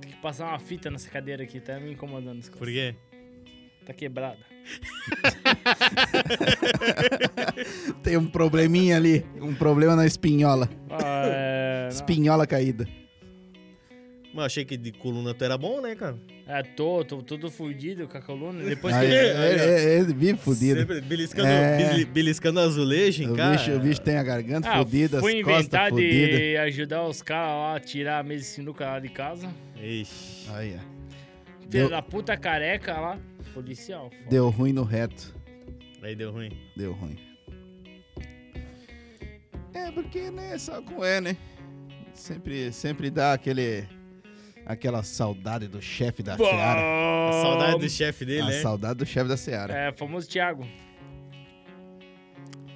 Tem que passar uma fita nessa cadeira aqui, tá me incomodando. as Por quê? Tá quebrada. Tem um probleminha ali. Um problema na espinhola. Ah, é. Espinhola caída. Mas achei que de coluna tu era bom, né, cara? É, tô, tô tudo fudido com a coluna. Depois Aí, que. é, é, é, vive fudido. Sempre beliscando, É. beliscando azulejo O casa. bicho, o bicho tem a garganta Ah, fodida, as fui costas inventar de ajudar os caras lá a tirar a mesa de sinuca lá de casa. Ixi. Aí, ó. Filho da puta careca lá. Policial. foda. deu ruim no reto. Aí deu ruim. Deu ruim. É, porque, né, sabe como é, né? Sempre, sempre dá aquele... Aquela saudade do chefe da Seara. A saudade do chefe dele, A né? saudade do chefe da Seara. É, famoso Thiago.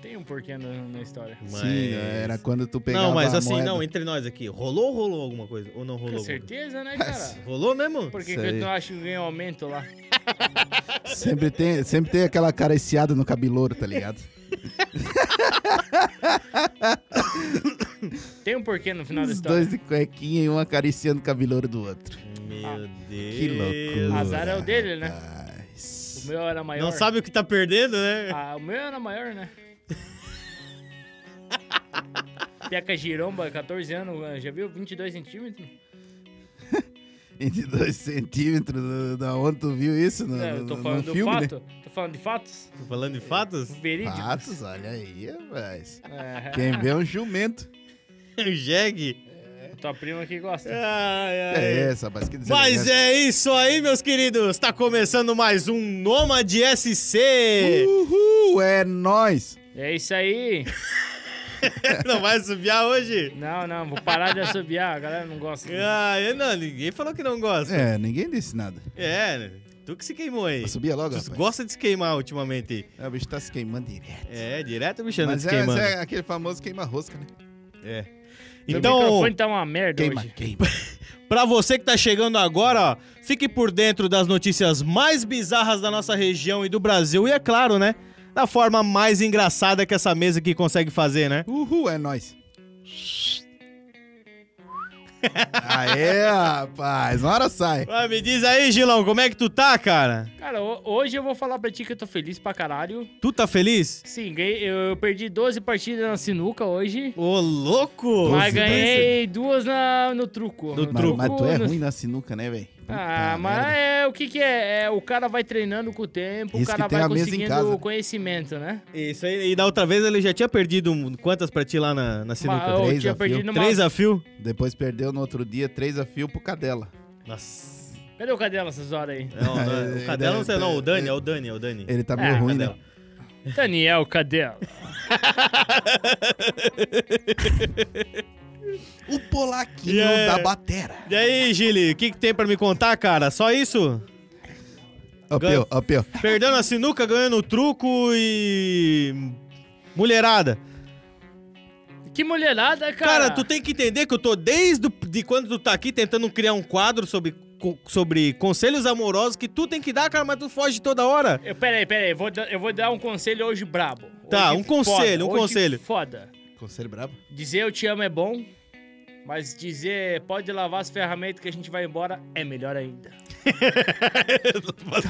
Tem um porquê na, na história. Mas- Sim, era quando tu pegava Não, mas a assim, moeda. não, entre nós aqui. Rolou ou rolou alguma coisa? Ou não rolou? Com certeza, né, cara? Rolou mesmo? Por que, Isso que aí. tu acha que ganha aumento lá? Sempre tem, sempre tem aquela acariciada no cabelouro, tá ligado? Tem um porquê no final da Os história. dois de cuequinha e um acariciando o cabelouro do outro. Meu Ah. Deus. Que loucura. Azar é o dele, né? rapaz. O meu era maior. Não sabe o que tá perdendo, né? Ah, o meu era maior, né? Peca giromba, 14 anos, já viu? 22 centímetros? 22 centímetros, da onde tu viu isso? No, É, eu tô falando no do filme, né? fato. Tô falando de fatos Tô falando de fatos? verídicos. Fatos, olha aí, rapaz. É, Quem vê é um jumento. O jegue. Tua prima que gosta. Ai, ai. É essa, rapaz. Que Mas deselegante. é isso aí, meus queridos. Tá começando mais um Nômade SC. Uhul, é nóis. É isso aí. Não vai subiar hoje? Não, não, vou parar de assobiar, a galera não gosta. Ah, eu não, ninguém falou que não gosta. É, ninguém disse nada. É, tu que se queimou aí. Subia logo, Tu rapaz. gosta de se queimar ultimamente. É, o bicho tá se queimando direto. É, direto o bicho anda Mas se é, queimando. é aquele famoso queima-rosca, né? É. Então, microfone tá uma merda Queima, hoje. queima. Pra você que tá chegando agora, ó, fique por dentro das notícias mais bizarras da nossa região e do Brasil. E é claro, né? Da forma mais engraçada que essa mesa aqui consegue fazer, né? Uhul, é nóis. Aê, rapaz, uma hora sai. Ah, me diz aí, Gilão, como é que tu tá, cara? Cara, ho- hoje eu vou falar pra ti que eu tô feliz pra caralho. Tu tá feliz? Sim, ganhei, eu perdi 12 partidas na sinuca hoje. Ô, louco! Mas ganhei duas na, no truco. No No Mas, truco. mas tu é no- ruim na sinuca, né, velho? Ah, mas é o que que é? É, O cara vai treinando com o tempo, Isso o cara vai conseguindo o conhecimento, né? Isso aí, e da outra vez ele já tinha perdido quantas pra ti lá na, na sinuca? Mas três tinha a fio. perdido numa... Três a fio? Depois perdeu no outro dia, três a fio pro Cadela. Nossa. Cadê o cadela essas horas aí? Não, não, o Cadela não sei não, o Dani, é o Dani, é o Dani. Ele tá meio É, ruim, né? Cadela. Daniel Cadela. O polaquinho Yeah. da batera. E aí, Gili, o que, que tem pra me contar, cara? Só isso? Ó, Pio. Perdendo a sinuca, ganhando o truco e. Mulherada. Que mulherada, cara. Cara, tu tem que entender que eu tô desde de quando tu tá aqui tentando criar um quadro sobre, co- sobre conselhos amorosos que tu tem que dar, cara, mas tu foge toda hora. Eu, peraí, peraí, vou eu vou dar um conselho hoje brabo. Tá, Hoje um conselho, um hoje conselho. Foda. Conselho brabo? Dizer eu te amo é bom, mas dizer pode lavar as ferramentas que a gente vai embora é melhor ainda.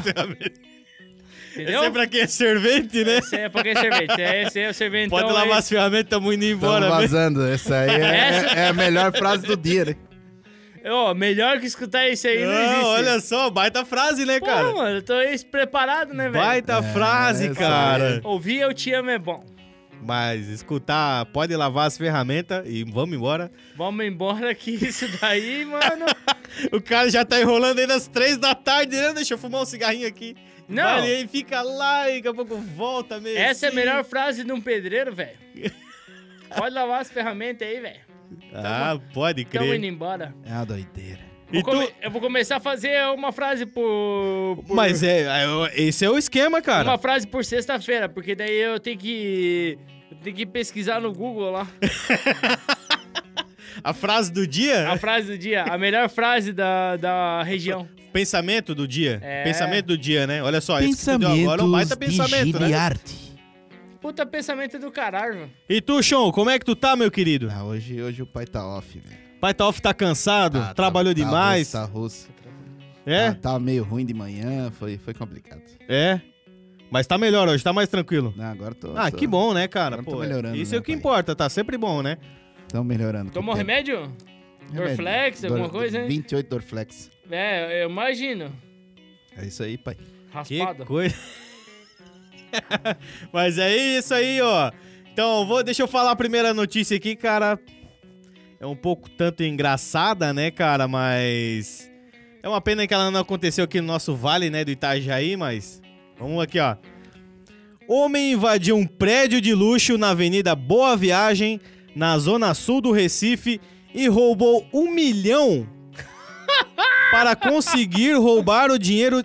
Entendeu? Esse é pra quem é servente, né? Esse é pra quem é servente. É, esse é o serventão. Pode lavar aí. as ferramentas, tamo indo Tamo embora, né? vazando. Essa aí é, Essa- é a melhor frase do dia, né? Ô, melhor que escutar isso aí não, Não, existe. olha só, baita frase, né, Pô, cara? mano, eu tô preparado, né, velho? Baita É, frase, cara. Ouvir eu te amo é bom. Mas escutar, pode lavar as ferramentas e vamos embora. Vamos embora que isso daí, mano. O cara já tá enrolando aí das três da tarde, né? Deixa eu fumar um cigarrinho aqui. Não. Vai aí, fica lá e daqui a pouco volta mesmo. Essa é a melhor frase de um pedreiro, velho. Pode lavar as ferramentas aí, velho. Ah, pode Tamo indo crer. embora. É uma doideira. Vou E tu- come- Eu vou começar a fazer uma frase por. por- Mas é, é, esse é o esquema, cara. Uma frase por sexta-feira, porque daí eu tenho que. Eu tenho que pesquisar no Google lá. A frase do dia, A frase do dia, a melhor frase da, da região. pensamento do dia. É. Pensamento do dia, né? Olha só, isso que deu agora é um baita pensamento, né? Giliarte. Puta pensamento do caralho. E tu, Sean, como é que tu tá, meu querido? Ah, hoje, hoje o pai tá off, velho. Pai tá off, tá cansado? Tá- trabalhou tá- demais? Tá russo. É? Tá, tava meio ruim de manhã, foi, foi complicado. É. Mas tá melhor hoje, tá mais tranquilo. Não, agora tô. Ah, tô- que bom, né, cara? Agora Pô, tô melhorando, isso né, é o que pai? importa, tá sempre bom, né? Tão melhorando. Tomou o tempo. remédio? Dorflex, Dor- alguma coisa, hein? 28 Dorflex. É, eu imagino. É isso aí, pai. Que Raspado. coisa. Mas é isso aí, ó. Então, vou, deixa eu falar a primeira notícia aqui, cara. É um pouco tanto engraçada, né, cara? Mas. É uma pena que ela não aconteceu aqui no nosso vale, né, do Itajaí, mas. Vamos aqui, ó. Homem invadiu um prédio de luxo na Avenida Boa Viagem, na zona sul do Recife, e roubou um milhão para conseguir roubar o dinheiro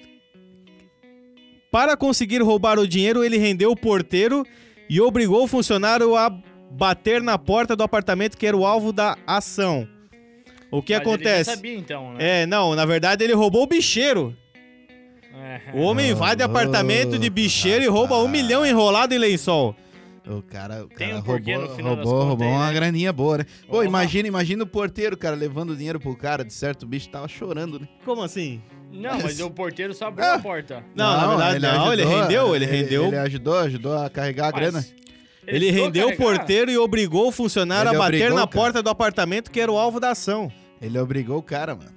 para conseguir roubar o dinheiro, ele rendeu o porteiro e obrigou o funcionário a bater na porta do apartamento que era o alvo da ação. O que Mas Ele acontece? já sabia, então, né? É, não, na verdade ele roubou o bicheiro. É. O homem invade Oh, apartamento de bicheiro e rouba um milhão enrolado em lençol. O cara, o Tem cara um roubou, no final das roubou, roubou aí, uma né? graninha boa, né? Pô, imagina, imagina o porteiro, cara, levando dinheiro pro cara, de certo, o bicho tava chorando, né? Como assim? Não, mas o porteiro só abriu Ah. a porta. Não, na verdade não, ele rendeu, ele rendeu. Ele ajudou, ajudou a carregar a Mas grana. Ele rendeu o porteiro e obrigou o funcionário Ele a bater obrigou, na cara. porta do apartamento que era o alvo da ação. Ele obrigou o cara, mano.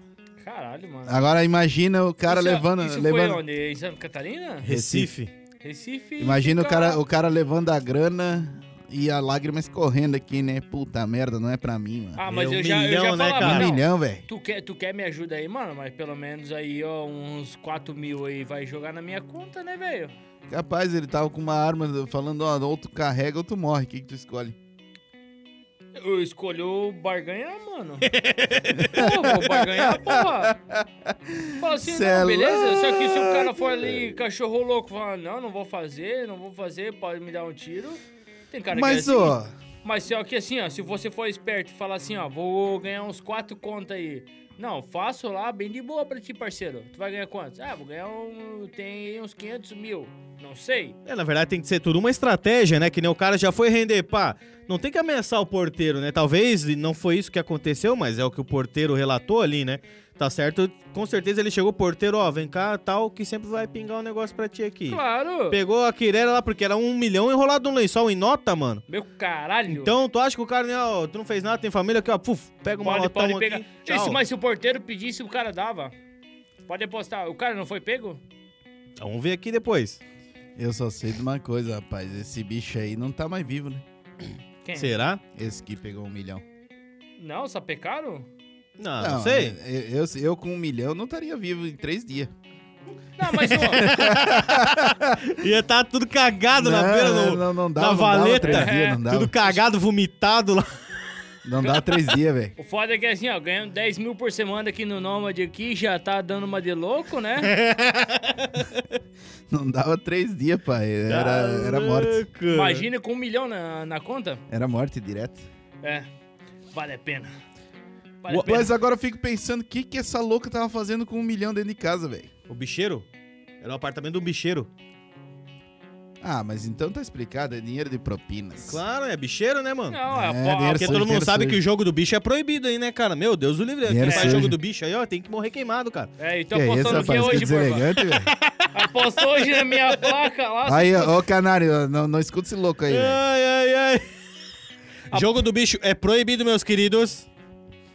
Caralho, mano. Agora imagina o cara Isso- levando. Isso levando... foi onde? Em Santa Catarina? Recife. Recife. Imagina o cara, o cara levando a grana e a lágrima escorrendo aqui, né? Puta merda, não é pra mim, mano. Ah, mas É um eu já, eu milhão, já né, falava, cara? um não, milhão, velho. Tu quer, tu quer me ajuda aí, mano? Mas pelo menos aí, ó, uns 4 mil aí vai jogar na minha conta, né, velho? Capaz, ele tava com uma arma falando, ó, ou tu carrega ou tu morre. O que, que tu escolhe? Eu escolhi o barganhar, mano. porra, vou barganhar, porra. Fala assim, Cê é não, beleza? louco, Só que se o cara for ali, cachorro louco, fala, não, não vou fazer, não vou fazer, pode me dar um tiro. Tem cara Mas, que é assim. ó, Mas só que assim, ó, se você for esperto e falar assim, ó, vou ganhar uns quatro contas aí. Não, faço lá bem de boa pra ti, parceiro. Tu vai ganhar quantos? Ah, vou ganhar um. Tem uns 500 mil. Não sei. É, na verdade tem que ser tudo uma estratégia, né? Que nem o cara já foi render, pá. Não tem que ameaçar o porteiro, né? Talvez não foi isso que aconteceu, mas é o que o porteiro relatou ali, né? Tá certo? Com certeza ele chegou, porteiro, ó, vem cá, tal, que sempre vai pingar um negócio pra ti aqui. Claro. Pegou a quirera lá, porque era um milhão enrolado num lençol em nota, mano. Meu caralho. Então, tu acha que o cara, né, ó, tu não fez nada, tem família aqui, ó, puf, pega uma pode, pode pegar. Isso, mas se o porteiro pedisse, o cara dava. Pode apostar. O cara não foi pego? Vamos ver aqui depois. Eu só sei de uma coisa, rapaz. Esse bicho aí não tá mais vivo, né? Quem? Será? Esse que pegou um milhão. Não, só pecaram? Não, não, sei. Eu, eu, eu com um milhão não estaria vivo em três dias. Não, mas ó, Ia tá tudo cagado na Não, beira não, do... não, não dá, na não valeta. dias, não dava. Tudo cagado, vomitado lá. Não dá três dias, velho. o foda é que assim, ó, ganhando 10 mil por semana aqui no Nômade aqui, já tá dando uma de louco, né? Não dava três dias, pai. Era, era morte. Imagina com um milhão na, na conta. Era morte direto. É, vale a pena. Vale a pena. Mas agora eu fico pensando, o que, que essa louca tava fazendo com um milhão dentro de casa, velho? O bicheiro? Era o apartamento do bicheiro. Ah, mas então tá explicado, é dinheiro de propinas. Claro, é bicheiro, né, mano? Não, é, É, Porque sujo, todo mundo sabe sujo. que o jogo do bicho é proibido aí, né, cara? Meu Deus, o livre. Quem Dinheiro faz jogo do bicho aí, ó, tem que morrer queimado, cara. É, então Que é apostando isso, o que rapaz? Que hoje, velho. Apostou hoje na minha placa lá. Aí, ó, ô canário, não, não escuta esse louco aí, velho. Ai, ai, ai. A- Jogo do bicho é proibido, meus queridos.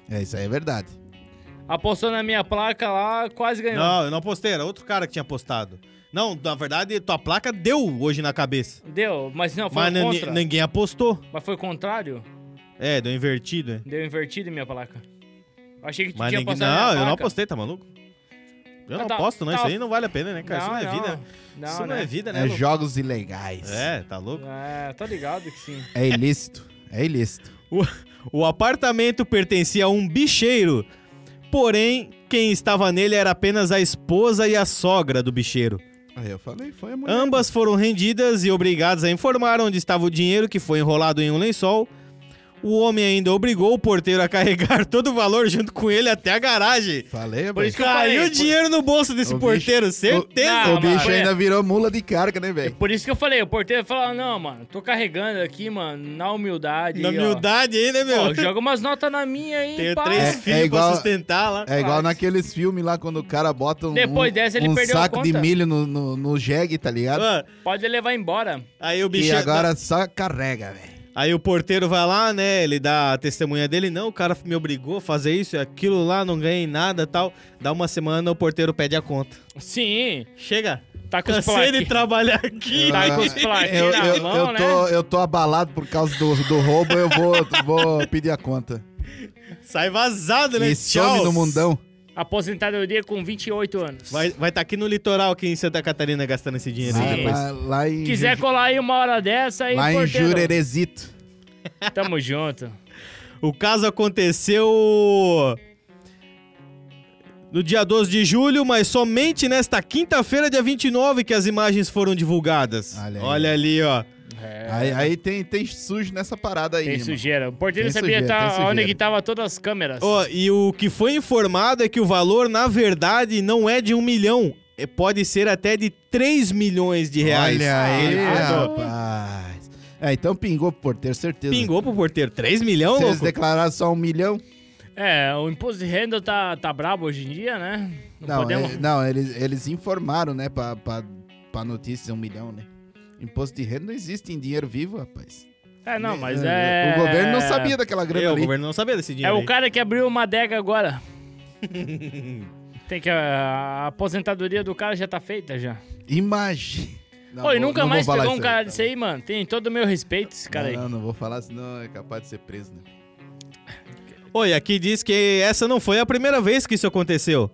É, isso aí é verdade. Apostou na minha placa lá, quase ganhou. Não, eu não apostei, era outro cara que tinha apostado. Não, na verdade, tua placa deu hoje na cabeça. Deu, mas não, foi Mas o contra. ninguém apostou. Mas foi o contrário? É, deu invertido, é. Deu invertido em minha placa. Achei que tu Mas tinha ninguém... apostado Não, minha eu não placa. apostei, tá maluco? Eu não tá- aposto, não. tá- Isso aí não vale a pena, né, cara? Isso não é vida. Não, Isso não né? é vida, né? É jogos ilegais. É, tá louco? É, tá ligado que sim. É ilícito. É ilícito. O apartamento pertencia a um bicheiro, porém, quem estava nele era apenas a esposa e a sogra do bicheiro. Aí eu falei, foi a mulher. Ambas foram rendidas e obrigadas a informar onde estava o dinheiro que foi enrolado em um lençol. O homem ainda obrigou o porteiro a carregar todo o valor junto com ele até a garagem. Falei, Por isso que eu Caiu falei, o dinheiro no bolso desse O porteiro, bicho- certeza. Não, O bicho mano, ainda virou mula de carga, né, velho? Por isso que eu falei, o porteiro falou, não, mano, tô carregando aqui, mano, na humildade. Na aí, ó. humildade aí, né, meu? Ó, joga umas notas na minha aí, Tenho pá. três É- filhos é igual- pra sustentar lá. É igual naqueles filmes lá quando o cara bota um, Depois um- dessa, ele um perdeu a saco de conta. milho no, no, no jegue, tá ligado? Ah, Pode levar embora. Aí o E bicho. agora só carrega, velho. Aí o porteiro vai lá, né? Ele dá a testemunha dele. Não, o cara me obrigou a fazer isso e aquilo lá, não ganhei nada tal. Dá uma semana, o porteiro pede a conta. Sim, Chega. tá com os Cansei de plaques. trabalhar aqui. Tá com os Eu, na eu, mão, eu, né? tô, eu tô abalado por causa do, do roubo, eu vou, vou pedir a conta. Sai vazado, né? E some no mundão. Aposentadoria com 28 anos. Vai estar vai tá aqui no litoral, aqui em Santa Catarina, gastando esse dinheiro aí Sim. depois. Lá, lá em, Quiser Ju- colar aí uma hora dessa aí, lá em porteiro. Jurerezito. Tamo junto. O caso aconteceu no dia 12 de julho, mas somente nesta quinta-feira, dia 29, que as imagens foram divulgadas. Olha aí. ali, ó. É, Aí, aí tem, tem sujo nessa parada aí. tem mano. sujeira. O porteiro Tem sabia sujeira, tá, tem onde que tava todas as câmeras. Ó, e o que foi informado é que o valor, na verdade, não é de um milhão. É, pode ser até de 3 milhões de reais. Olha aí, Ele falou. rapaz. É, então pingou pro porteiro, certeza. Pingou pro porteiro. 3 milhões, Se eles louco? declararam só um milhão, É, o imposto de renda tá, tá brabo hoje em dia, né? Não, não, podemos... é- não eles, eles informaram, né, pra, pra, pra notícia um milhão, né? Imposto de renda não existe em dinheiro vivo, rapaz. É, não, mas é... O governo não sabia daquela grana É, o ali. governo não sabia desse É dinheiro o aí. cara que abriu uma adega agora. Tem que... A aposentadoria do cara já tá feita já. Imagina. Não, Oi, vou- nunca mais pegou um cara tá desse aí, mano. Tem todo o meu respeito esse cara aí. Não, não, não vou falar, senão é capaz de ser preso, né? Oi, aqui diz que essa não foi a primeira vez que isso aconteceu.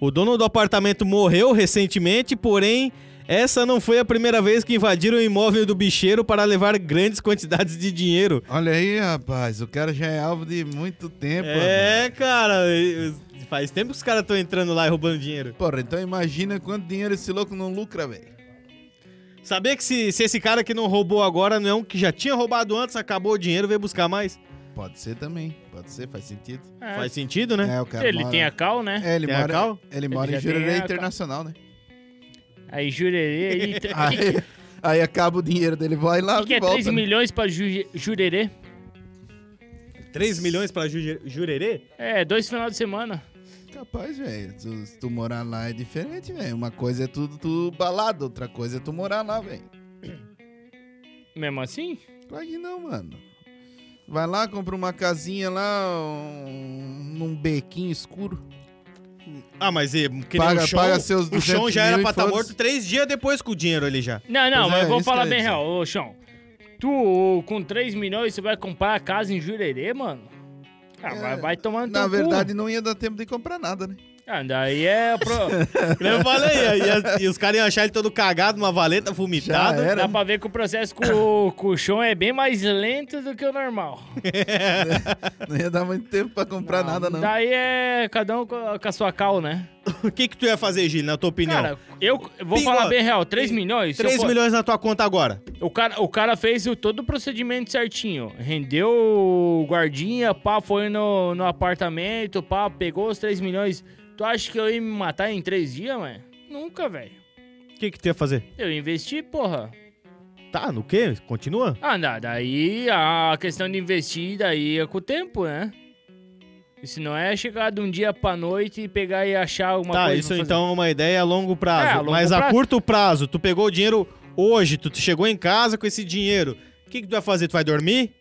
O dono do apartamento morreu recentemente, porém, essa não foi a primeira vez que invadiram o imóvel do bicheiro para levar grandes quantidades de dinheiro. Olha aí, rapaz, o cara já é alvo de muito tempo. É, cara, faz tempo que os caras estão entrando lá e roubando dinheiro. Porra, então imagina quanto dinheiro esse louco não lucra, velho. Sabia que se, se esse cara que não roubou agora não é um que já tinha roubado antes, acabou o dinheiro, veio buscar mais? Pode ser também, pode ser, faz sentido. É, Faz sentido, né? É, o cara ele mora... tem a cal, né? É, ele Tem a mora, cal? ele mora Ele em já tem Jurerê a cal. Internacional, né? Aí jurerê aí. O Aí, aí acaba o dinheiro dele, vai lá que, que é e volta. 3 né? milhões pra ju jurerê? 3 milhões pra ju jurerê? É, dois final de semana. Capaz, velho. Se se tu morar lá é diferente, velho. Uma coisa é tu, tu balado, outra coisa é tu morar lá, velho. Mesmo assim? Claro que não, mano. Vai lá, compra uma casinha lá, um- num bequinho escuro. Ah, mas e, que Paga- o chão, paga seus o chão 200 já era pra estar foda-se. morto três dias depois com o dinheiro ali já. Não, não, Pois mas é, eu vou falar bem ia real. Ô, Chão, tu com 3 milhões você vai comprar a casa em Jurerê, mano? Ah, É, vai, vai tomando Na teu cu. verdade, não ia dar tempo de comprar nada, né? Ah, daí é... Pro... Eu falei, e, e os caras iam achar ele todo cagado, uma valeta vomitada. Já era. Dá pra ver que o processo com, o- com o chão é bem mais lento do que o normal. Não ia dar muito tempo pra comprar nada, não. Daí é cada um com a sua cal, né? O que que tu ia fazer, Gil, na tua opinião? Cara, eu vou falar bem real, 3 milhões... se eu 3 for- milhões na tua conta agora. O cara, o cara fez o, todo o procedimento certinho. Rendeu o guardinha, pá, foi no, no apartamento, pá, pegou os 3 milhões. Tu acha que eu ia me matar em 3 dias, mano? Nunca, velho. O que que tu ia fazer? Eu investi, porra. Tá, no quê? Continua? Ah, não, daí a questão de investir daí é com o tempo, né? Isso não é chegar de um dia pra noite e pegar e achar alguma tá, coisa. isso pra fazer. então é uma ideia a longo prazo. É, a longo Mas a prazo. curto prazo, tu pegou o dinheiro hoje, tu chegou em casa com esse dinheiro. O que que tu vai fazer? Tu vai dormir?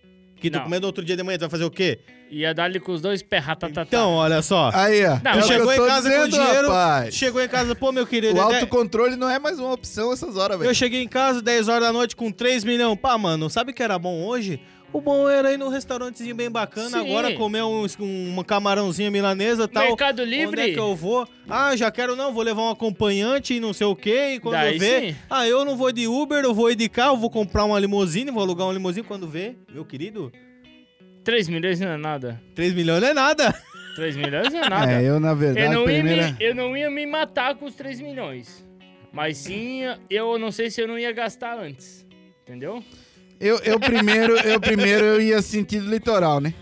Que tu Não. comendo outro dia de manhã, tu vai fazer o quê? Ia dar-lhe com os dois pé, ratatatá. Então, olha só. Aí, ó. Não, tu chegou em casa com dizendo, dinheiro, rapaz. Chegou em casa, pô, meu querido. O é autocontrole não é mais uma opção essas horas, velho. Eu cheguei em casa 10 horas da noite com 3 milhões. Pá, mano, sabe o que era bom hoje? O bom era ir num restaurantezinho bem bacana, Sim. agora comer um, um camarãozinho milanesa e tal. Mercado Livre. Onde é que eu vou? Ah, já quero não, vou levar um acompanhante e não sei o quê. E quando Daí eu ver, sim. ah, eu não vou de Uber, eu vou ir de carro, vou comprar uma limusine, vou alugar uma limusine quando vê. Meu querido, 3 milhões não é nada. 3 milhões não é nada. 3 milhões não é nada. É, eu, na verdade, Eu não, ia primeira... me, eu não ia me matar com os 3 milhões. Mas sim, eu não sei se eu não ia gastar antes. Entendeu? Eu, eu primeiro, eu primeiro eu ia sentido litoral, né?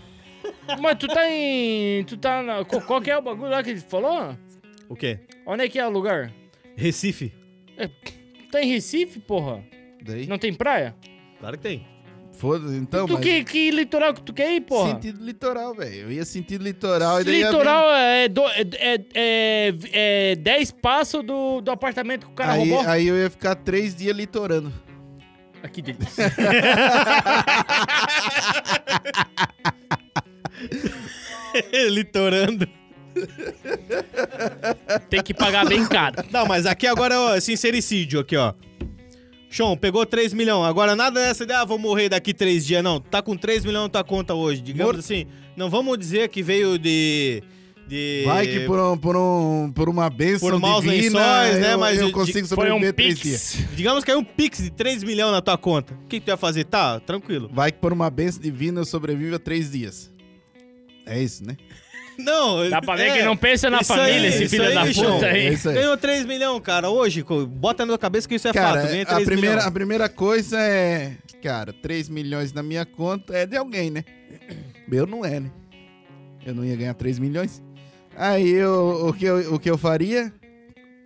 Mas tu tá em. Tu tá na. Qual, que é o bagulho lá que ele falou? O quê? Onde é que é o lugar? Recife. Tu tá em Recife, porra? Daí. Não tem praia? Claro que tem. Foda-se, então, tu mas... que, que litoral que tu quer ir, porra? Sentido litoral, velho. Eu ia sentido litoral e daí ia Litoral é, do, é, é, é, é 10 passos do, do apartamento que o cara Aí, roubou. aí eu ia ficar três dias litorando. Aqui delícia. Litorando. Tem que pagar bem caro. Não, mas aqui agora é sincericídio aqui, ó. Sean, pegou 3 milhões. Agora nada dessa ideia, ah, vou morrer daqui 3 dias. Não, tá com 3 milhões na tua conta hoje. Digamos Mor- assim, não vamos dizer que veio de... de... Vai que por, um, por, um, por uma benção Por maus divina, lençóis, né, eu, mas eu de- consigo Foi um sobreviver três dias. pix. Digamos que é um pix de 3 milhões na tua conta. O que, que tu ia fazer? Tá, tranquilo. Vai que por uma benção divina eu sobrevivo a três dias. É isso, né? Não, Dá pra ver é, que não pensa na família, aí, esse filho aí, da João. puta É aí. isso aí. Ganhou 3 milhões, cara. Hoje, bota na tua cabeça que isso é Cara, fato. Ganha a 3 primeira, milhões. a primeira coisa é... Cara, 3 milhões na minha conta é de alguém, né? Meu não é, né? Eu não ia ganhar 3 milhões. Aí eu, o, que eu, o que eu faria?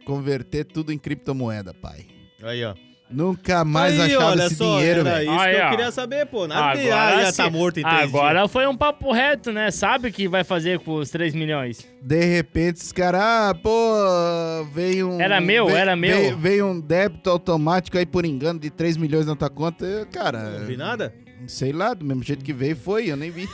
Converter tudo em criptomoeda, pai. Aí, ó. Nunca mais Aí, achava olha esse só, dinheiro, velho. isso Aí, que eu ó. queria saber, pô. Nada de ah, Agora ia sim. tá morto em 3 Agora foi um papo reto, né? Sabe o que vai fazer com os 3 milhões. De repente, os caras, ah, pô, veio um. Era meu, veio- era meu. Veio, veio um débito automático aí por engano de 3 milhões na tua conta. Eu, Cara, dias. Não vi nada? sei lá, do mesmo jeito que veio foi, eu nem vi.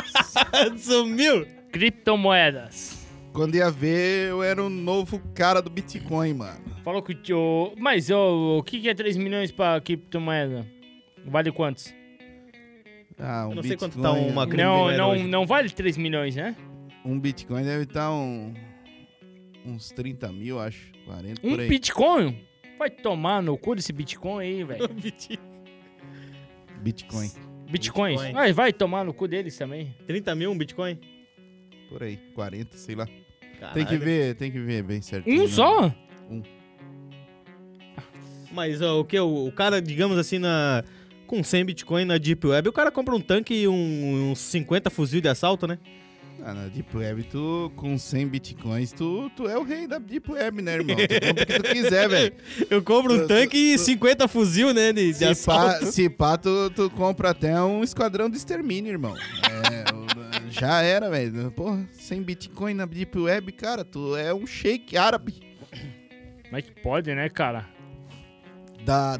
Sumiu. Criptomoedas. Quando ia ver, eu era o novo cara do Bitcoin, mano. Falou que o tio... Mas ô, o que que é 3 milhões pra criptomoeda? Vale quantos? Ah, um Eu não sei Bitcoin, quanto tá uma Não, criptomoeda não, hoje. não vale 3 milhões, né? Um Bitcoin deve estar um, uns 30 mil, acho. 40 Um por aí. Bitcoin? Vai tomar no cu desse Bitcoin aí, velho. Bitcoin, Bitcoins? Bitcoin. Vai, vai tomar no cu deles também. 30 mil um Bitcoin? Por aí. 40, sei lá. Caralho. Tem que ver, tem que ver bem certinho. Um né? só? Mas ó, o que? O, o cara, digamos assim, na com 100 Bitcoin na Deep Web, o cara compra um tanque e um, uns 50 fuzil de assalto, né? Ah, na Deep Web, tu com 100 bitcoins, tu, tu é o rei da Deep Web, né, irmão? Tu compra o que tu quiser, velho. Eu compro um Tu- tanque e tu- 50 fuzil, né, de, de Se pá, assalto. se pá tu, tu compra até um esquadrão de extermínio, irmão. É, já era, velho. Porra, 100 bitcoin na Deep Web, cara, tu é um shake árabe Como é que pode, né, cara? da,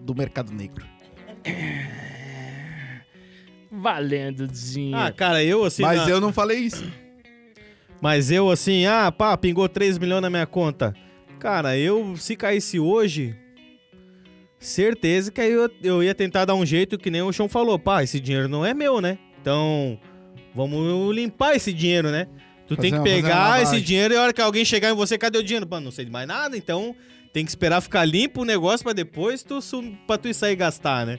do mercado negro. Valendo dinheiro. Ah, cara, eu assim... Mas na- eu não falei isso. Mas eu assim, ah, pá, pingou 3 milhões na minha conta. Cara, eu, se caísse hoje, certeza que aí eu, eu ia tentar dar um jeito que nem o Chão falou. Pá, esse dinheiro não é meu, né? Então, vamos limpar esse dinheiro, né? Tu Fazer tem que pegar esse dinheiro e a hora que alguém chegar em você, cadê o dinheiro? Mano, não sei de mais nada, então tem que esperar ficar limpo o negócio pra depois tu, pra tu sair e gastar, né?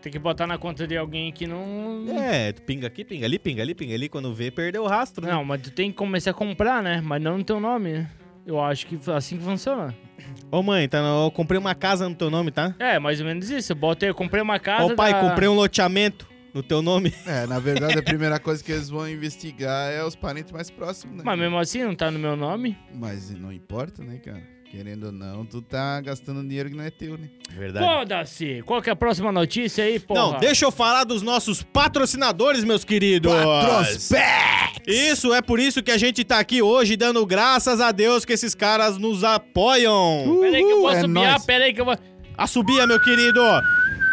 Tem que botar na conta de alguém que não. É, tu pinga aqui, pinga ali, pinga ali, pinga ali. Quando vê, perdeu o rastro, né? Não, mas tu tem que começar a comprar, né? Mas não no teu nome, né? Eu acho que assim que funciona. Ô mãe, tá, eu comprei uma casa no teu nome, tá? É, mais ou menos isso. Eu botei, eu comprei uma casa. Ô pai, da- comprei um loteamento no teu nome. É, na verdade, a primeira coisa que eles vão investigar é os parentes mais próximos, né? Mas mesmo assim não tá no meu nome. Mas não importa, né, cara? Querendo ou não, tu tá gastando dinheiro que não é teu, né? Verdade. Foda-se! Qual que é a próxima notícia aí, porra? Não, deixa eu falar dos nossos patrocinadores, meus queridos. Isso, é por isso que a gente tá aqui hoje dando graças a Deus que esses caras nos apoiam. Pera aí que eu vou é nóis. pera aí que eu vou... Assobia, meu querido.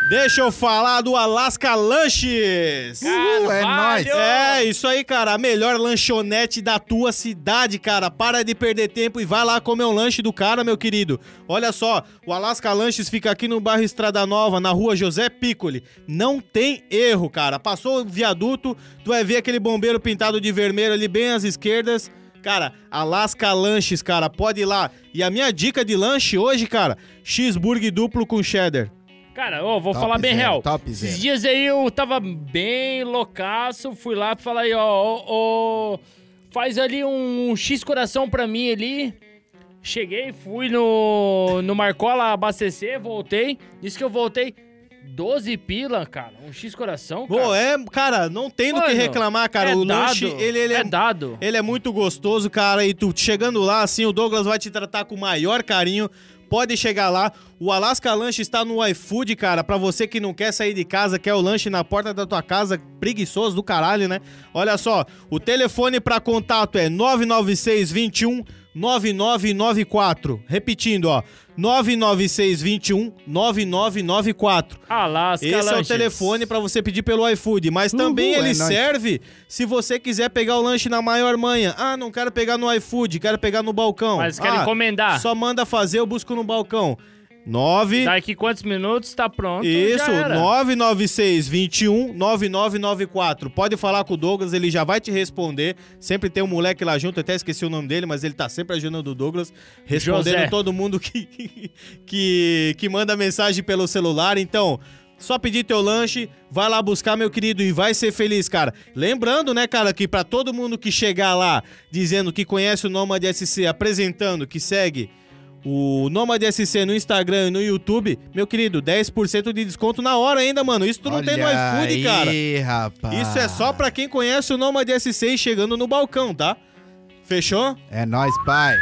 Deixa eu falar do Alaska Lanches. Uhul, é nóis. É, isso aí, cara. A melhor lanchonete da tua cidade, cara. Para de perder tempo e vai lá comer um lanche do cara, meu querido. Olha só, o Alaska Lanches fica aqui no bairro Estrada Nova, na rua José Piccoli. Não tem erro, cara. Passou o viaduto, tu vai ver aquele bombeiro pintado de vermelho ali bem às esquerdas. Cara, Alaska Lanches, cara, pode ir lá. E a minha dica de lanche hoje, cara, cheeseburger duplo com cheddar. Cara, ô, vou Top falar bem zero, real. top Esses zero. dias aí eu tava bem loucaço, fui lá pra falar aí, ó, ó, ó, faz ali um X coração pra mim ali. Cheguei, fui no, no Marcola abastecer, voltei. Disse que eu voltei 12 pila, cara. Um X coração, Pô, cara. é, cara, não tem do que reclamar, cara. é o dado, lanche, ele, ele é, é dado. ele é muito gostoso, cara. E tu chegando lá, assim, o Douglas vai te tratar com o maior carinho. Pode chegar lá. O Alaska Lanche está no iFood, cara. Pra você que não quer sair de casa, quer o lanche na porta da tua casa, preguiçoso do caralho, né? Olha só, o telefone pra contato é 996 21 9994. Repetindo, ó. 996 21 9994. Alasca Esse é o telefone pra você pedir pelo iFood, mas também Uhul, ele é nóis. serve se você quiser pegar o lanche na maior manha. Ah, não quero pegar no iFood, quero pegar no balcão. Mas quer ah, encomendar. Só manda fazer, eu busco no balcão. 9 Daqui quantos minutos tá pronto? Isso, já era. 996 21 9994. Pode falar com o Douglas, ele já vai te responder. Sempre tem um moleque lá junto, até esqueci o nome dele, mas ele tá sempre ajudando o Douglas, respondendo José. todo mundo que, que, que manda mensagem pelo celular. Então, só pedir teu lanche, vai lá buscar, meu querido, e vai ser feliz, cara. Lembrando, né, cara, que pra todo mundo que chegar lá dizendo que conhece o Nomad SC, apresentando, que segue o Nomad SC no Instagram e no YouTube, meu querido, 10% de desconto na hora ainda, mano. Isso tu não tem no Olha iFood, cara. aí, rapaz. Isso é só pra quem conhece o Nomad SC chegando no balcão, tá? Fechou? É nóis, pai.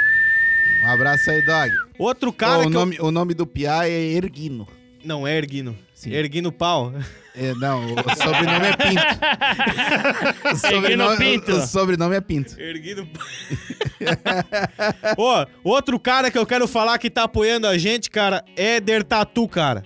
Um abraço aí, dog. Outro cara Ô, o, que eu- nome, o nome do Piá é Erguino. Não, é Erguino. Sim. Erguino Pau. É, não, o sobrenome é Pinto. O sobrenome, Pinto. O, o sobrenome é Pinto. Erguido. Ó, outro cara que eu quero falar que tá apoiando a gente, cara, é Éder Tatu, cara.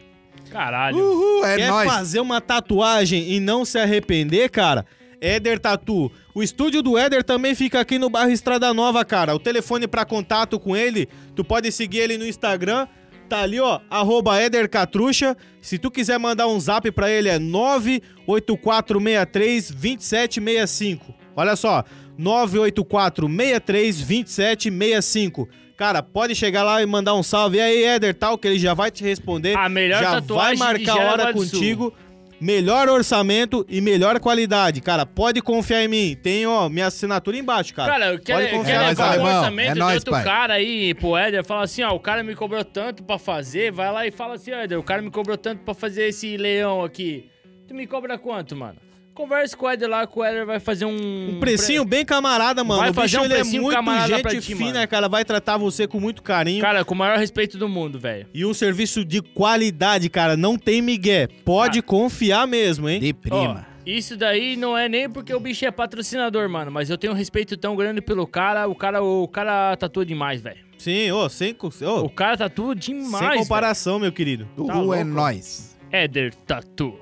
Caralho. Uhul, é Quer nóis. fazer uma tatuagem e não se arrepender, cara? Éder Tatu. O estúdio do Éder também fica aqui no bairro Estrada Nova, cara. O telefone pra contato com ele, tu pode seguir ele no Instagram. Tá ali, ó, arroba Éder Catrucha. Se tu quiser mandar um zap pra ele é 984632765. Olha só, 984632765. Cara, pode chegar lá e mandar um salve. E aí, Éder, tal, que ele já vai te responder. A melhor já tatuagem vai marcar a hora Jaraguá do Sul. Melhor orçamento e melhor qualidade. Cara, pode confiar em mim. Tem, ó, minha assinatura embaixo, cara. Cara, eu quero, Pode eu confiar, quero levar um alemão, orçamento é de outro pai. cara aí pro Éder. Fala assim, ó, o cara me cobrou tanto pra fazer. Vai lá e fala assim, ó, Éder, o cara me cobrou tanto pra fazer esse leão aqui. Tu me cobra quanto, mano? Conversa com o Éder lá, que o Éder vai fazer um... Um precinho bem camarada, mano. Vai o bicho fazer um ele é muito gente ti, fina, mano. cara. Vai tratar você com muito carinho. Cara, com o maior respeito do mundo, velho. E um serviço de qualidade, cara. Não tem migué. Pode Ah. confiar mesmo, hein? De Ó, prima. isso daí não é nem porque o bicho é patrocinador, mano. Mas eu tenho um respeito tão grande pelo cara. O cara, o cara tatua demais, velho. Sim, ô, sem, co- ô, O cara tatua demais, sem comparação, meu querido. Uhul, louco. é nóis. velho. Éder Tatu.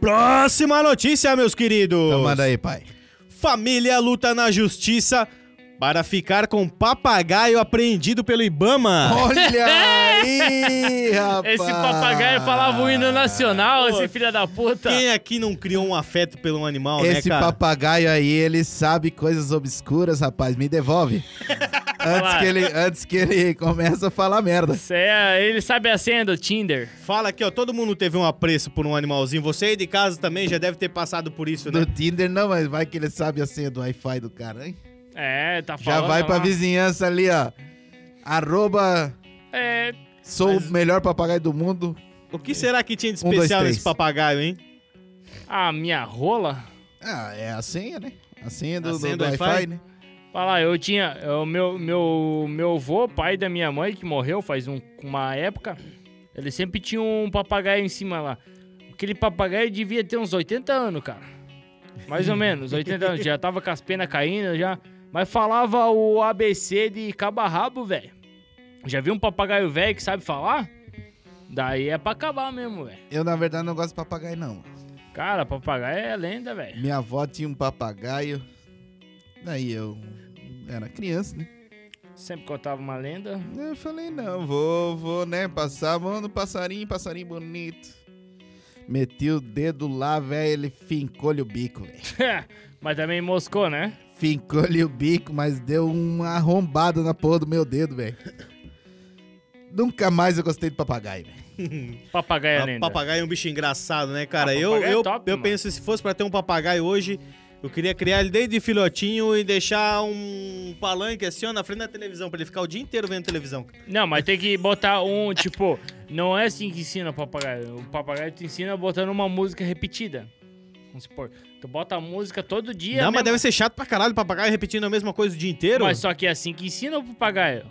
Próxima notícia, meus queridos. Então manda aí, pai. Família luta na justiça para ficar com papagaio apreendido pelo Ibama. Olha aí, rapaz. Esse papagaio falava o hino nacional, Pô, esse filho da puta. Quem aqui não criou um afeto pelo animal, né, Esse cara? papagaio aí, ele sabe coisas obscuras, rapaz. Me devolve. antes, que ele, antes que ele comece a falar merda. Cê é- ele sabe a senha do Tinder. Fala aqui, ó, todo mundo teve um apreço por um animalzinho. Você aí de casa também já deve ter passado por isso, né? Do Tinder não, mas vai que ele sabe a senha do Wi-Fi do cara, hein? É, tá Já falando vai pra lá. vizinhança ali, ó. Arroba É, sou Mas- o melhor papagaio do mundo. O que será que tinha de Um, dois, especial nesse papagaio, hein? a minha rola. Ah, é a senha, né? A senha do, do, do do Wi-Fi? Wi-Fi, né? Fala lá, eu tinha. O meu, meu, meu avô, pai da minha mãe, que morreu faz um- uma época, ele sempre tinha um papagaio em cima lá. Aquele papagaio devia ter uns 80 anos, cara. Mais ou menos, 80 anos. Já tava com as penas caindo, já. Mas falava o ABC de cabo a rabo, velho. Já viu um papagaio velho que sabe falar? Daí é pra acabar mesmo, velho. Eu, na verdade, não gosto de papagaio, não. Cara, papagaio é lenda, velho. Minha avó tinha um papagaio. Daí eu era criança, né? Sempre contava uma lenda. Eu falei, não, vou, vou, né? Passar, mano, passarinho, passarinho bonito. Meti o dedo lá, velho, ele fincou-lhe o bico, velho. Mas também moscou, né? Fincou-lhe o bico, mas deu uma arrombada na porra do meu dedo, velho. Nunca mais eu gostei de papagaio, velho. Papagaio é Pa- lenda. Papagaio é um bicho engraçado, né, cara? Ah, eu é eu, top, eu mano. penso, se fosse pra ter um papagaio hoje, Eu queria criar ele desde filhotinho e deixar um palanque assim, ó, na frente da televisão, pra ele ficar o dia inteiro vendo televisão. Não, mas tem que botar um, tipo, não é assim que ensina o papagaio. O papagaio te ensina botando uma música repetida. Vamos supor, tu bota a música todo dia. não, mas deve ser chato pra caralho o papagaio repetindo a mesma coisa o dia inteiro. Mas só que é assim que ensina o papagaio.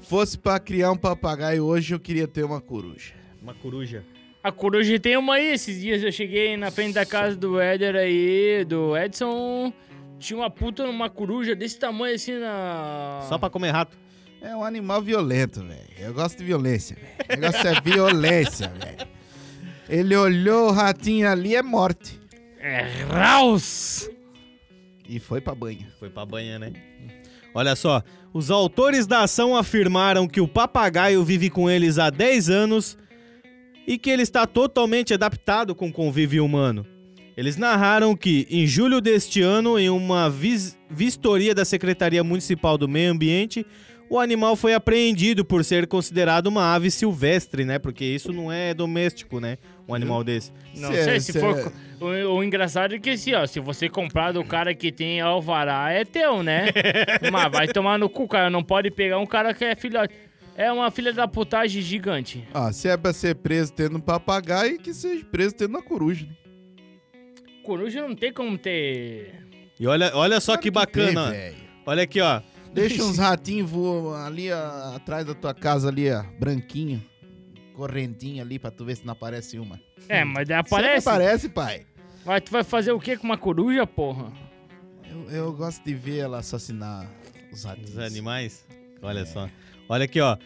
Fosse pra criar um papagaio hoje, eu queria ter uma coruja. Uma coruja. A coruja tem uma aí. Esses dias eu cheguei na frente da casa do Éder aí, do Edson. Tinha uma puta numa coruja desse tamanho assim na. Só pra comer rato. É um animal violento, velho. Eu gosto de violência, velho. O negócio é violência, velho. Ele olhou o ratinho ali, é morte. É Raus! E foi pra banha. Foi pra banha, né? Olha só, os autores da ação afirmaram que o papagaio vive com eles há 10 anos e que ele está totalmente adaptado com o convívio humano. Eles narraram que, em julho deste ano, em uma vis- vistoria da Secretaria Municipal do Meio Ambiente, o animal foi apreendido por ser considerado uma ave silvestre, né? Porque isso não é doméstico, né? Um animal desse. Não Cê- sei se cê- for. O, o engraçado é que assim, ó, se você comprar do cara que tem alvará, é teu, né? Mas vai tomar no cu, cara. Não pode pegar um cara que é filhote. É uma filha da putagem gigante. Ah, se é pra ser preso tendo um papagaio, que seja preso tendo uma coruja. né? Coruja não tem como ter. E olha, olha só Claro que tem, bacana. ó. velho. olha aqui, ó. Deixa uns ratinhos voando ali ó, atrás da tua casa ali, ó, branquinho. Correntinho ali pra tu ver se não aparece uma. É, mas daí Sempre aparece. aparece, pai. Mas tu vai fazer o que com uma coruja, porra? Eu, eu gosto de ver ela assassinar os ratinhos. Os animais. Olha só. Olha aqui, ó.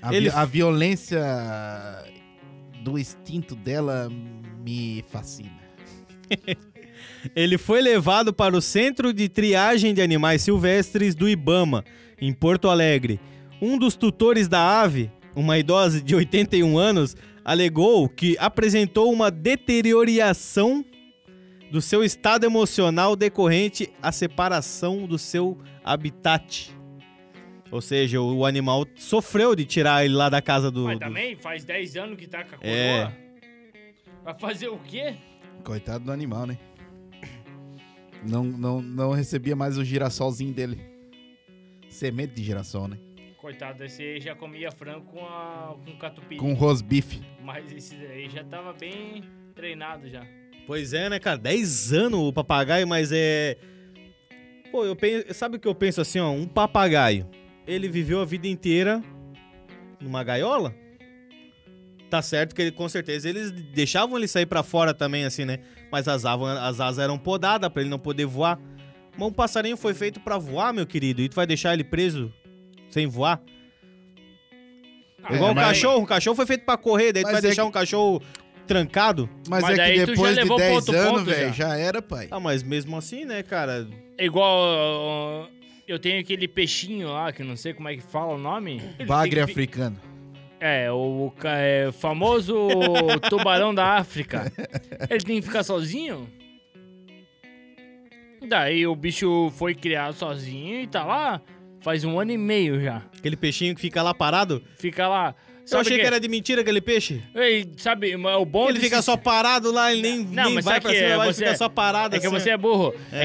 A, vi- Ele- a violência do instinto dela me fascina. Ele foi levado para o Centro de Triagem de Animais Silvestres do Ibama, em Porto Alegre. Um dos tutores da ave, uma idosa de 81 anos, alegou que apresentou uma deterioração do seu estado emocional decorrente à separação do seu habitat. Ou seja, o animal sofreu de tirar ele lá da casa do. Mas do- também faz 10 anos que tá com a coroa. É. Vai fazer o quê? Coitado do animal, né? Não, não, não recebia mais o girassolzinho dele. Semente de girassol, né? Coitado, esse aí já comia frango com, a, com catupiry. Com rosbife. Mas esse aí já tava bem treinado já. Pois é, né, cara? 10 anos o papagaio, mas é. Pô, eu penso. Sabe o que eu penso assim, ó? Um papagaio. Ele viveu a vida inteira numa gaiola? Tá certo que ele, com certeza, eles deixavam ele sair pra fora também, assim, né? Mas as, as asas eram podadas pra ele não poder voar. Mas um passarinho foi feito pra voar, meu querido. E tu vai deixar ele preso sem voar? Ah, Igual o mas- cachorro. O cachorro foi feito pra correr, daí tu Mas vai é deixar que- um cachorro trancado? Mas, Mas é que tu já depois de levou pra 10 outro anos, ponto velho, já. já era, pai. Ah, mas mesmo assim, né, cara? É igual. ó, Eu tenho aquele peixinho lá, que eu não sei como é que fala o nome. Bagre tem africano. É, o, é, famoso tubarão da África. Ele tem que ficar sozinho? Daí o bicho foi criado sozinho e tá lá faz um ano e meio já. Aquele peixinho que fica lá parado. Fica lá. Sabe achei que- que era de mentira aquele peixe. Ei, sabe, mas o bom Ele desse- fica só parado lá, ele nem, Não, nem mas vai pra que cima, ele você fica é- só parado É que assim. você é burro. É, É.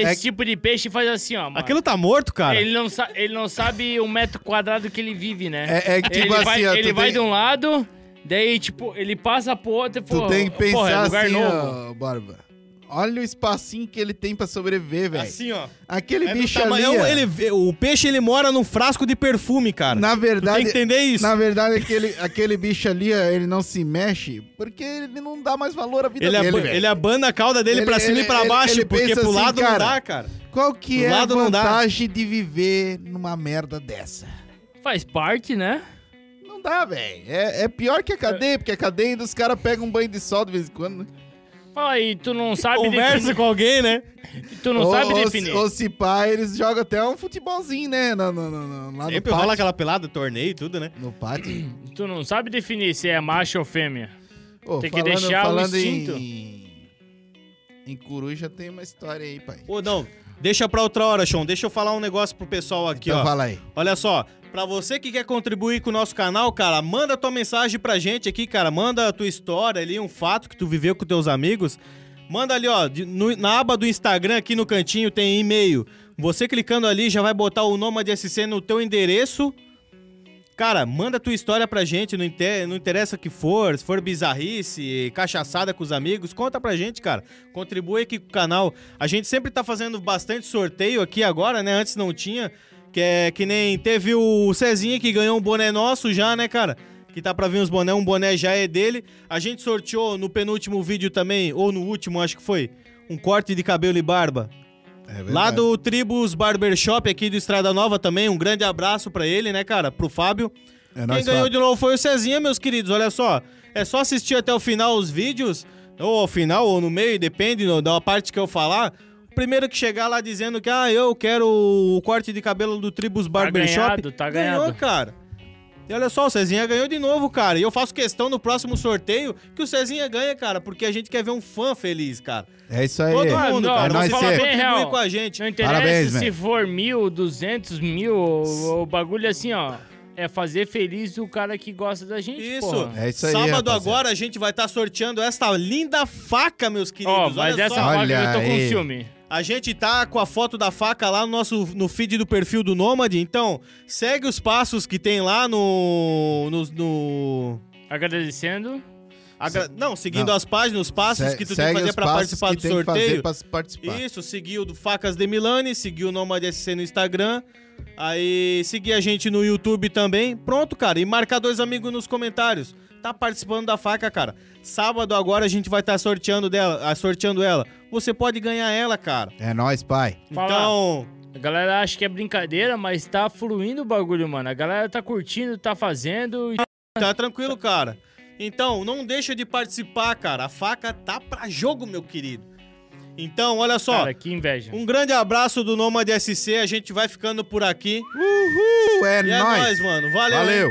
que esse É- tipo de peixe faz assim, ó. mano. Aquilo tá morto, cara. Ele não, ele não sabe o metro quadrado que ele vive, né? É, é que tipo ele assim, vai, ele tu vai tem, de um lado, daí, tipo, ele passa pro outro e tu pô, tem que porra, é pensar lugar assim, novo. ó, Barba. Olha o espacinho que ele tem pra sobreviver, velho. Assim, ó. Aquele É bicho ali, ele, o peixe, ele mora num frasco de perfume, cara. na Tu tem verdade, que entender isso. na verdade aquele, aquele bicho ali, ó, ele não se mexe porque ele não dá mais valor à vida Ele, dele, velho. ele abana a cauda dele Ele- pra cima ele- e pra baixo, ele porque pro assim, lado cara, não dá, cara. Qual que Do é a vantagem de viver numa merda dessa? Faz parte, né? Não dá, velho. É, é pior que a cadeia, porque a cadeia ainda os caras pegam um banho de sol de vez em quando. né? Fala aí, tu não sabe Conversa definir. com alguém, né? Tu não ou, sabe ou definir. Se, ou se pá, eles jogam até um futebolzinho, né? No, no, no, no- lá no Sempre rola aquela pelada, torneio e tudo, né? No pátio. Tu não sabe definir se é macho ou fêmea. Ô, Tem que deixar o falando instinto. em... em coruja, tem uma história aí, pai. Ô, não. Deixa pra outra hora, Sean. Deixa eu falar um negócio pro pessoal aqui, então ó. fala aí. Olha só, pra você que quer contribuir com o nosso canal, cara, manda tua mensagem pra gente aqui, cara. Manda a tua história ali, um fato que tu viveu com teus amigos. Manda ali, ó, de- no- na aba do Instagram, aqui no cantinho, tem e-mail. Você clicando ali já vai botar o Nômade SC no teu endereço. Cara, manda tua história pra gente, não, inte- não interessa o que for, se for bizarrice, cachaçada com os amigos, conta pra gente, cara. Contribui aqui com o canal. A gente sempre tá fazendo bastante sorteio aqui agora, né? Antes não tinha. Que é que nem teve o Cezinha que ganhou um boné nosso já, né, cara? Que tá pra vir uns boné, um boné já é dele. A gente sorteou no penúltimo vídeo também, ou no último, acho que foi, um corte de cabelo e barba. É. Lá do Tribus Barbershop aqui do Estrada Nova também, um grande abraço pra ele, né, cara? Pro Fábio. É Quem nóis, ganhou Fábio. de novo foi o Cezinha, meus queridos. Olha só, é só assistir até o final os vídeos, ou ao final, ou no meio, depende da parte que eu falar. Primeiro que chegar lá dizendo que, ah, eu quero o corte de cabelo do Tribus Barbershop. ganhado, tá ganhou, ganhado. cara. E olha só, o Cezinha ganhou de novo, cara. E eu faço questão no próximo sorteio que o Cezinha ganha, cara, porque a gente quer ver um fã feliz, cara. É isso aí. Todo Ah, mundo, não, cara. é vai Bem real. com a gente. Não interessa Parabéns, se velho. for mil, duzentos mil, o, o bagulho assim, ó. É fazer feliz o cara que gosta da gente, Isso. porra. É isso aí, Sábado rapaziada. agora a gente vai estar sorteando essa linda faca, meus queridos. Ó, mas Olha essa só. faca Olha eu tô com aí. ciúme. A gente tá com a foto da faca lá no nosso no feed do perfil do Nômade, então segue os passos que tem lá no no, no- Agradecendo. Agra- não, seguindo Não. as páginas, os passos Se- que tu tem que fazer passos participar que do tem que fazer sorteio. pra participar. Isso, seguir o do Facas de Milani, seguir o Nômade SC no Instagram. Aí seguir a gente no YouTube também. Pronto, cara. E marcar dois amigos nos comentários. Tá participando da faca, cara. Sábado agora a gente vai estar sorteando dela, ah, sorteando ela. Você pode ganhar ela, cara. É nóis, pai. Fala. Então, A galera acha que é brincadeira, mas tá fluindo o bagulho, mano. A galera tá curtindo, tá fazendo. e- tá tranquilo, cara. Então, não deixa de participar, cara. A faca tá pra jogo, meu querido. Então, olha só. Cara, que inveja. Um grande abraço do Nômade SC. A gente vai ficando por aqui. Uh, é E é nóis. nóis, mano. Valeu. hein? Valeu.